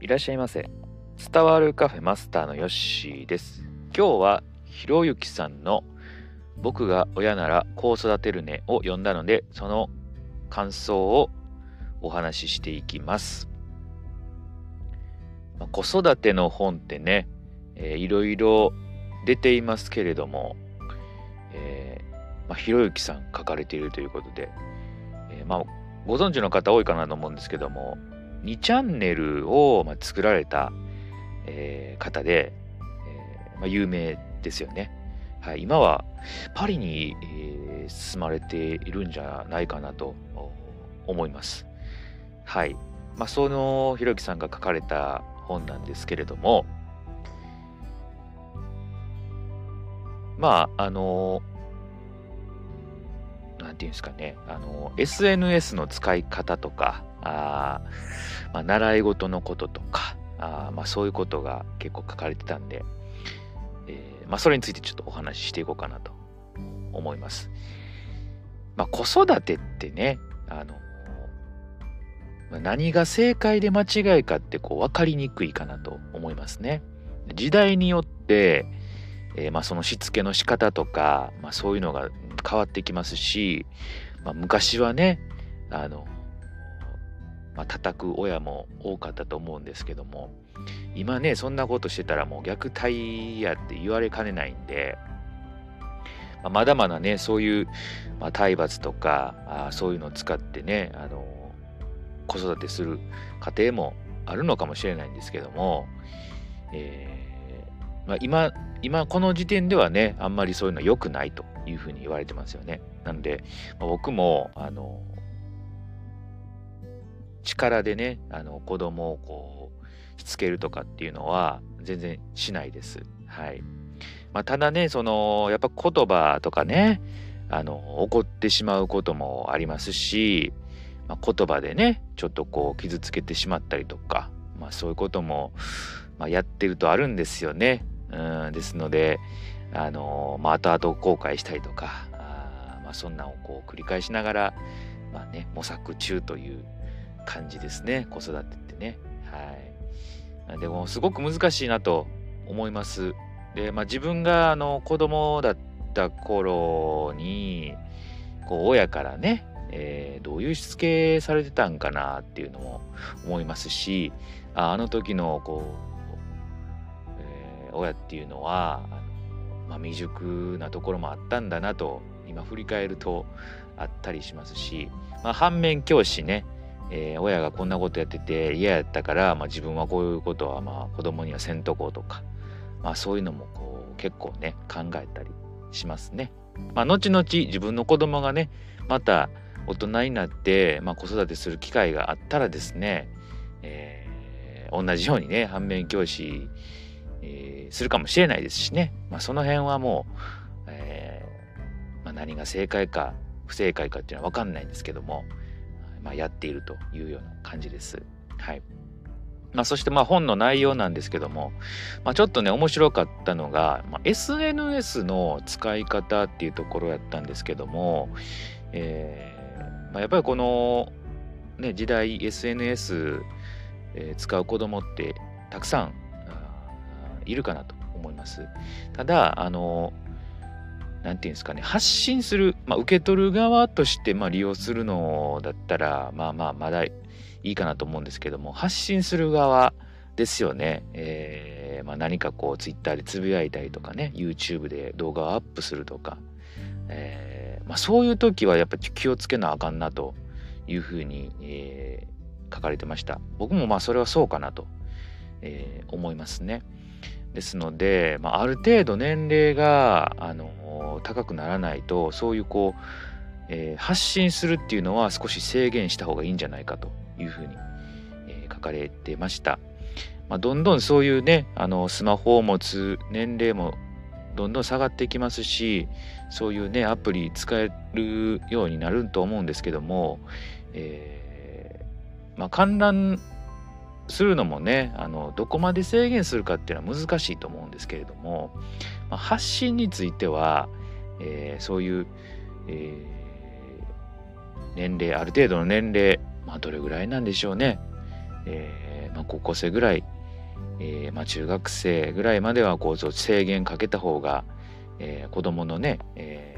いらっしゃいませ。伝わるカフェマスターのヨッシーです。今日はひろゆきさんの僕が親ならこう育てるねを読んだのでその感想をお話ししていきます、まあ、子育ての本ってね、えー、いろいろ出ていますけれども、えーまあ、ひろゆきさん書かれているということで、えー、まあご存知の方多いかなと思うんですけども2チャンネルを、ま、作られた、えー、方で、えーまあ、有名ですよね。はい、今はパリに、えー、進まれているんじゃないかなと思います。はい。まあ、そのひろきさんが書かれた本なんですけれども、まあ、あのなんていうんですかね、あの、SNS の使い方とか、あまあ、習い事のこととか、あまあ、そういうことが結構書かれてたんで、えー、まあ、それについてちょっとお話ししていこうかなと思います。まあ、子育てってね、あの、何が正解で間違いかってこう分かりにくいかなと思いますね。時代によって、えー、まあそのしつけの仕方とか、まあ、そういうのが変わってきますし、まあ、昔はねあの、まあ、叩く親も多かったと思うんですけども今ねそんなことしてたらもう虐待やって言われかねないんで、まあ、まだまだねそういう、まあ、体罰とかあそういうのを使ってねあの子育てする家庭もあるのかもしれないんですけども、えーまあ、今今この時点ではねあんまりそういうの良くないと。いうふうに言われてますよね。なので、まあ、僕もあの力でねあの子供をこうしつけるとかっていうのは全然しないです。はい。まあ、ただねそのやっぱ言葉とかねあの怒ってしまうこともありますし、まあ、言葉でねちょっとこう傷つけてしまったりとか、まあ、そういうことも、まあ、やってるとあるんですよね。うんですのであのまあ、後々後悔したりとかあ、まあ、そんなんをこう繰り返しながら、まあね、模索中という感じですね子育てってね。はい、でもすごく難しいなと思います。で、まあ、自分があの子供だった頃にこう親からね、えー、どういうしつけされてたんかなっていうのも思いますしあの時のこう、えー、親っていうのはまあ、未熟なところもあったんだなと今振り返るとあったりしますし、まあ、反面教師ね、えー、親がこんなことやってて嫌やったから、まあ、自分はこういうことはまあ子供にはせんとこうとか、まあ、そういうのもこう結構ね考えたりしますね。まあ、後々自分の子供がねまた大人になって、まあ、子育てする機会があったらですね、えー、同じようにね反面教師えー、するかもしれないですしね、まあ、その辺はもう、えー、まあ、何が正解か不正解かっていうのは分かんないんですけども、まあ、やっているというような感じです。はいまあ、そしてまあ本の内容なんですけども、まあ、ちょっとね面白かったのが、まあ、SNS の使い方っていうところやったんですけども、えーまあ、やっぱりこの、ね、時代 SNS、えー、使う子供ってたくさんいるかなと思います。ただ、あの、なんていうんですかね、発信する、まあ、受け取る側として、ま、利用するのだったら、まあまあ、まだいいかなと思うんですけども、発信する側ですよね。えー、まあ、何かこう、ツイッターでつぶやいたりとかね、YouTube で動画をアップするとか、えー、ま、そういう時はやっぱり気をつけなあかんなというふうに、えー、書かれてました。僕もまあそれはそうかなと、えー、思いますね。ですので、まあ、ある程度年齢があの高くならないとそういうこう、えー、発信するっていうのは少し制限した方がいいんじゃないかというふうに、えー、書かれてました。まあ、どんどんそういうねあのスマホを持つ年齢もどんどん下がっていきますしそういうねアプリ使えるようになると思うんですけども、えー、まあ、観覧するのもねあのどこまで制限するかっていうのは難しいと思うんですけれども、まあ、発信については、えー、そういう、えー、年齢ある程度の年齢まあ、どれぐらいなんでしょうね。えー、まあ、高校生ぐらい、えー、まあ、中学生ぐらいまではこう制限かけた方が、えー、子供のね、え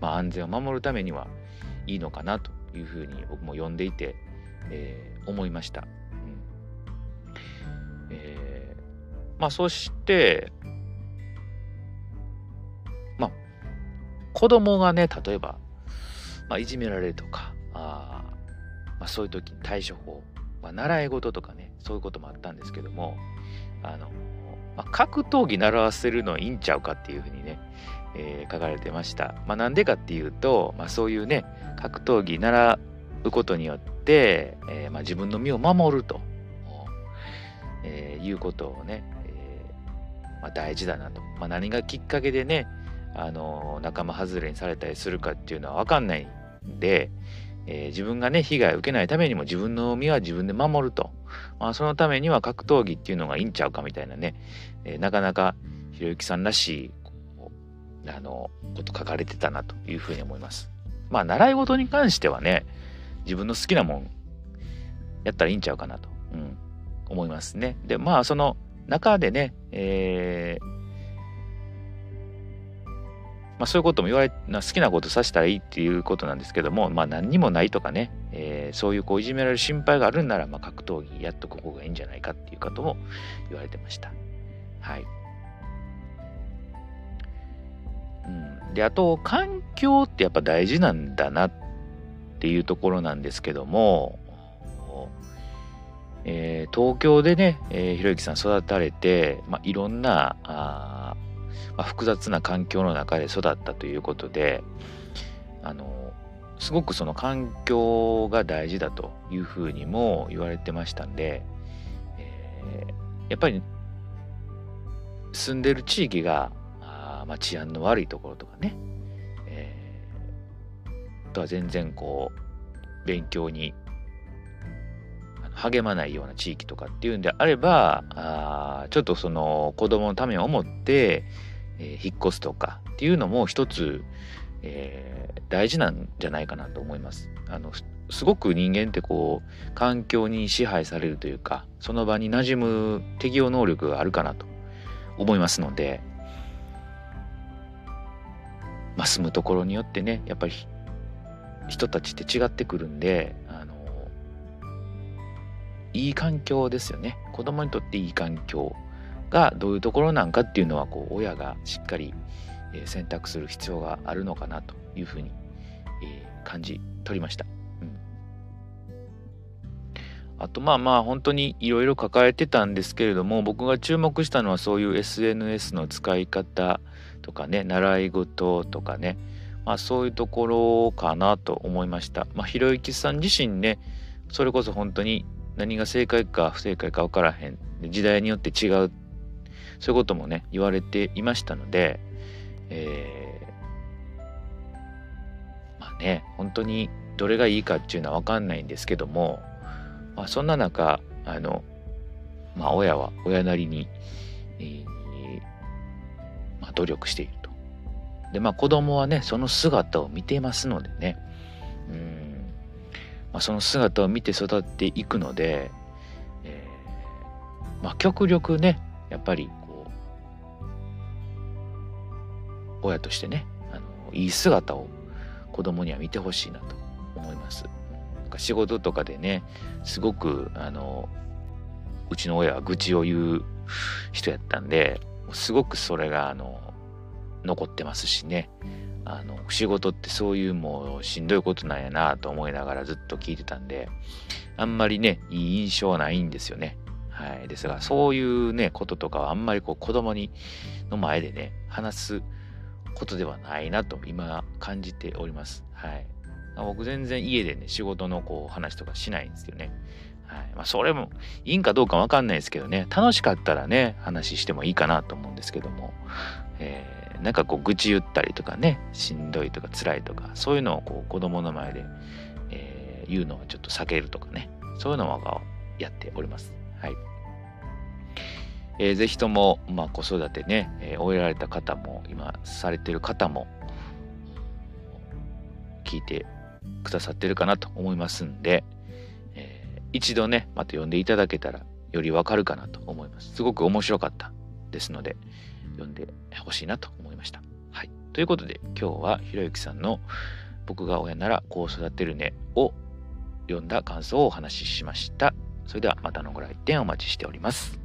まあ、安全を守るためにはいいのかなというふうに僕も読んでいて、え思いました。まあ、そして、まあ、子供がね例えば、まあ、いじめられるとかあ、まあ、そういう時に対処法、まあ、習い事とかねそういうこともあったんですけどもあの、まあ、格闘技習わせるのいいんちゃうかっていうふうにね、えー、書かれてました。まあ、なんでかっていうと、まあ、そういうね格闘技習うことによって、えー、まあ、自分の身を守ると、えー、いうことをね、大事だなと、まあ、何がきっかけでねあの仲間外れにされたりするかっていうのは分かんないんで、えー、自分がね被害を受けないためにも自分の身は自分で守ると、まあ、そのためには格闘技っていうのがいいんちゃうかみたいなね、えー、なかなかひろゆきさんらしいあのこと書かれてたなというふうに思います。まあ習い事に関してはね自分の好きなもんやったらいいんちゃうかなと、うん、思いますね。でまあその中でね、えーまあ、そういうことも言われ好きなことさせたらいいっていうことなんですけども、まあ、何にもないとかね、えー、そういうこういじめられる心配があるんなら、まあ、格闘技やっとく方がいいんじゃないかっていうことも言われてました。はい。うん、であと環境ってやっぱ大事なんだなっていうところなんですけども、えー、東京でね、えー、ひろゆきさん育たれて、まあ、いろんなあまあ、複雑な環境の中で育ったということであのすごくその環境が大事だというふうにも言われてましたんで、えー、やっぱり住んでる地域があ、まあ、治安の悪いところとかね、えー、とは全然こう勉強に励まないような地域とかっていうんであればあちょっとその子供のためを思ってえー、引っ越すとかっていうのも一つ、えー、大事なんじゃないかなと思います。あのすごく人間ってこう環境に支配されるというかその場に馴染む適応能力があるかなと思いますので、まあ、住むところによってねやっぱり人たちって違ってくるんでいい環境ですよね子供にとっていい環境がどういうところなんかっていうのはこう親がしっかり選択する必要があるのかなというふうに感じ取りました。うん、あとまあまあ本当にいろいろ抱えてたんですけれども僕が注目したのはそういう SNS の使い方とかね習い事とかねまあそういうところかなと思いました。まあひろゆきさん自身ねそれこそ本当に何が正解か不正解か分からへん。時代によって違う。そういうこともね言われていましたので、えー、まあね本当にどれがいいかっていうのは分かんないんですけども、まあ、そんな中あの、まあ、親は親なりに、えーまあ、努力していると。でまあ子供はねその姿を見ていますのでね。うん、まあ、その姿を見て育っていくので、えー、まあ極力ねやっぱりこう親としてねあのいい姿を子供には見てほしいなと思います。なんか仕事とかでねすごくあのうちの親は愚痴を言う人やったんですごくそれがあの残ってますしねあの仕事ってそういうもうしんどいことなんやなと思いながらずっと聞いてたんであんまりねいい印象はないんですよね。はい、ですがそういうねこととかはあんまりこう子供にの前でね話すことではないなと今感じております。はい。僕全然家でね、仕事のこう話とかしないんですけどね。はい。まあそれもいいんかどうかわかんないですけどね、楽しかったらね、話してもいいかなと思うんですけども、えー、なんかこう愚痴言ったりとかね、しんどいとか辛いとか、そういうのをこう子供の前で、えー、言うのはちょっと避けるとかね、そういうのをやっております。はい。えー、ぜひとも、まあ、子育てね、えー、終えられた方も今されてる方も聞いてくださってるかなと思いますんで、えー、一度ねまた読んでいただけたらよりわかるかなと思いますすごく面白かったですので読んでほしいなと思いました。はい。ということで今日はひろゆきさんの僕が親ならこう育てるねを読んだ感想をお話ししました。それではまたのご来店お待ちしております。